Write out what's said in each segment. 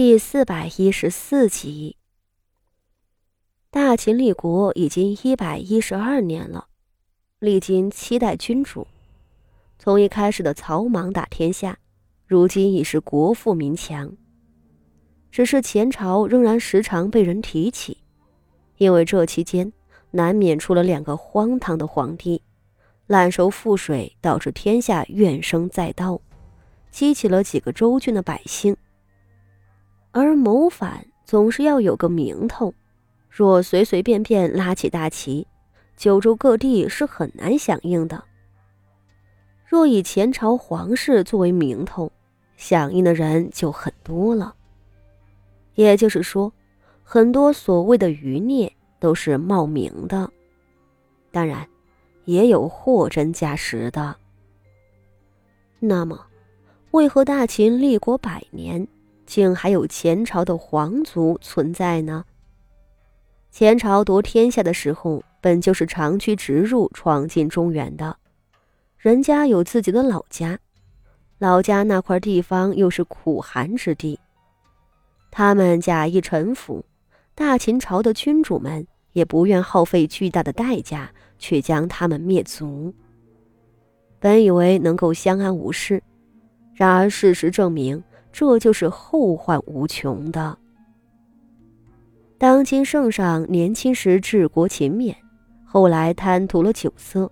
第四百一十四集。大秦立国已经一百一十二年了，历经七代君主，从一开始的草莽打天下，如今已是国富民强。只是前朝仍然时常被人提起，因为这期间难免出了两个荒唐的皇帝，滥收赋税，导致天下怨声载道，激起了几个州郡的百姓。而谋反总是要有个名头，若随随便便拉起大旗，九州各地是很难响应的。若以前朝皇室作为名头，响应的人就很多了。也就是说，很多所谓的余孽都是冒名的，当然，也有货真价实的。那么，为何大秦立国百年？竟还有前朝的皇族存在呢？前朝夺天下的时候，本就是长驱直入，闯进中原的。人家有自己的老家，老家那块地方又是苦寒之地。他们假意臣服，大秦朝的君主们也不愿耗费巨大的代价去将他们灭族。本以为能够相安无事，然而事实证明。这就是后患无穷的。当今圣上年轻时治国勤勉，后来贪图了酒色，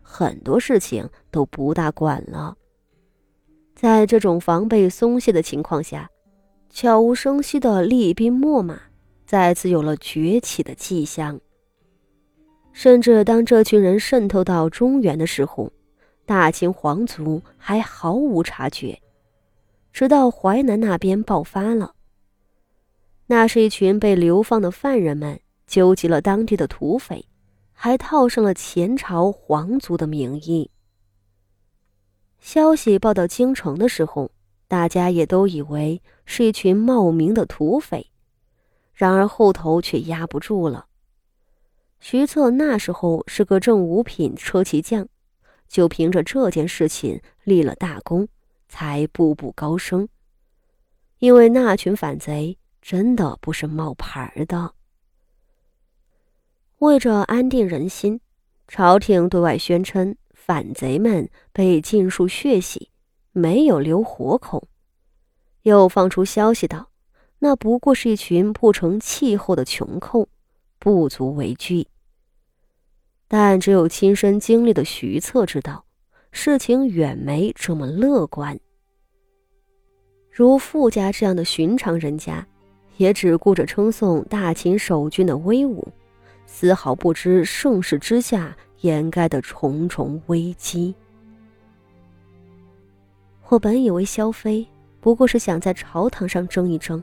很多事情都不大管了。在这种防备松懈的情况下，悄无声息的厉兵秣马，再次有了崛起的迹象。甚至当这群人渗透到中原的时候，大秦皇族还毫无察觉。直到淮南那边爆发了，那是一群被流放的犯人们纠集了当地的土匪，还套上了前朝皇族的名义。消息报到京城的时候，大家也都以为是一群冒名的土匪，然而后头却压不住了。徐策那时候是个正五品车骑将，就凭着这件事情立了大功。才步步高升，因为那群反贼真的不是冒牌的。为着安定人心，朝廷对外宣称反贼们被尽数血洗，没有留活口，又放出消息道，那不过是一群不成气候的穷寇，不足为惧。但只有亲身经历的徐策知道。事情远没这么乐观。如傅家这样的寻常人家，也只顾着称颂大秦守军的威武，丝毫不知盛世之下掩盖的重重危机。我本以为萧妃不过是想在朝堂上争一争，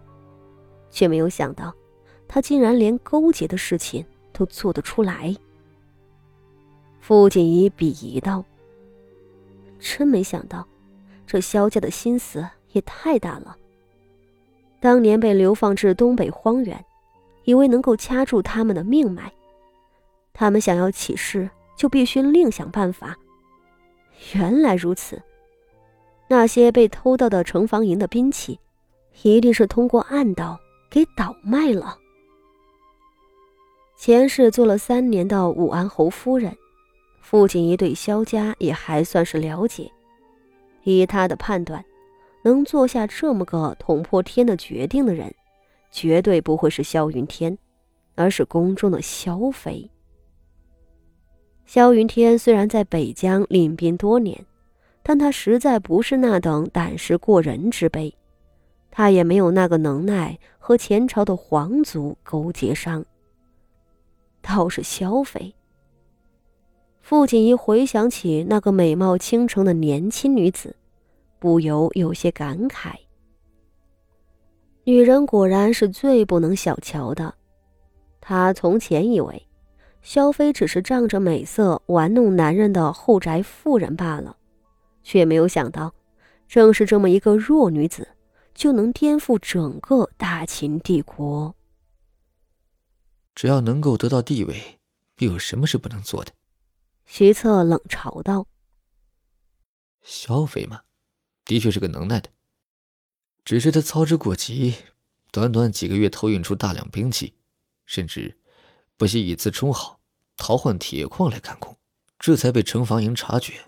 却没有想到，他竟然连勾结的事情都做得出来。傅锦仪鄙夷道。真没想到，这萧家的心思也太大了。当年被流放至东北荒原，以为能够掐住他们的命脉，他们想要起事，就必须另想办法。原来如此，那些被偷到的城防营的兵器，一定是通过暗道给倒卖了。前世做了三年的武安侯夫人。父亲一对萧家也还算是了解，以他的判断，能做下这么个捅破天的决定的人，绝对不会是萧云天，而是宫中的萧妃。萧云天虽然在北疆领兵多年，但他实在不是那等胆识过人之辈，他也没有那个能耐和前朝的皇族勾结上。倒是萧妃。傅锦衣回想起那个美貌倾城的年轻女子，不由有些感慨。女人果然是最不能小瞧的。他从前以为，萧妃只是仗着美色玩弄男人的后宅妇人罢了，却没有想到，正是这么一个弱女子，就能颠覆整个大秦帝国。只要能够得到地位，又有什么是不能做的？徐策冷嘲道：“萧妃嘛，的确是个能耐的，只是他操之过急，短短几个月偷运出大量兵器，甚至不惜以次充好，淘换铁矿来干空，这才被城防营察觉。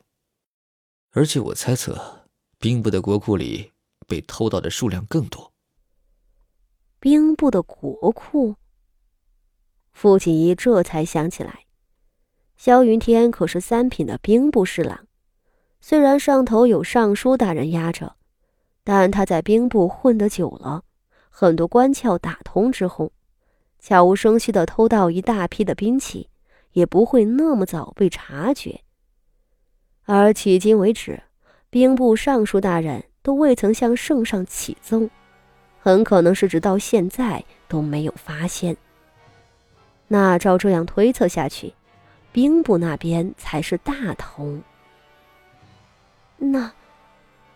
而且我猜测，兵部的国库里被偷盗的数量更多。兵部的国库，傅锦仪这才想起来，萧云天可是三品的兵部侍郎，虽然上头有尚书大人压着，但他在兵部混得久了，很多关窍打通之后，悄无声息的偷盗一大批的兵器，也不会那么早被察觉。而迄今为止，兵部尚书大人都未曾向圣上启奏，很可能是直到现在都没有发现。那照这样推测下去，兵部那边才是大头。那，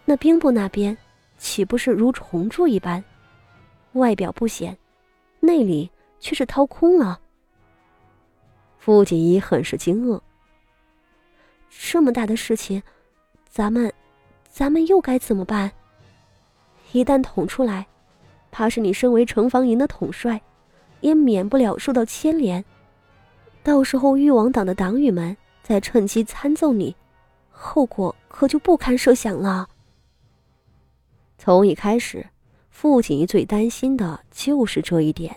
那兵部那边岂不是如虫蛀一般，外表不显，内里却是掏空了？傅锦衣很是惊愕。这么大的事情，咱们，咱们又该怎么办？一旦捅出来，怕是你身为城防营的统帅，也免不了受到牵连。到时候誉王党的党羽们再趁机参奏你，后果可就不堪设想了。从一开始，父亲最担心的就是这一点。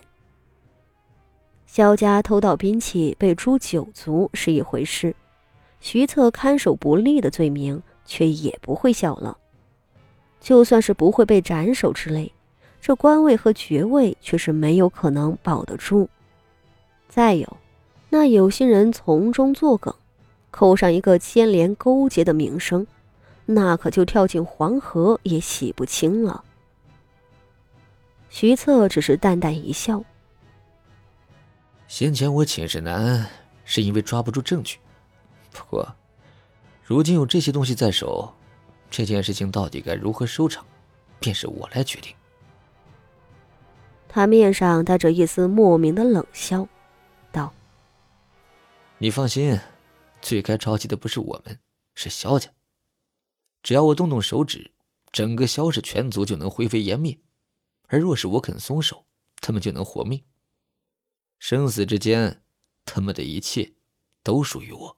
萧家偷盗兵器被诛九族是一回事。徐策看守不力的罪名却也不会小了，就算是不会被斩首之类，这官位和爵位却是没有可能保得住。再有，那有心人从中作梗，扣上一个牵连勾结的名声，那可就跳进黄河也洗不清了。徐策只是淡淡一笑：“先前我寝食难安，是因为抓不住证据。”不过，如今有这些东西在手，这件事情到底该如何收场，便是我来决定。他面上带着一丝莫名的冷笑，道：“你放心，最该着急的不是我们，是萧家。只要我动动手指，整个萧氏全族就能灰飞烟灭；而若是我肯松手，他们就能活命。生死之间，他们的一切都属于我。”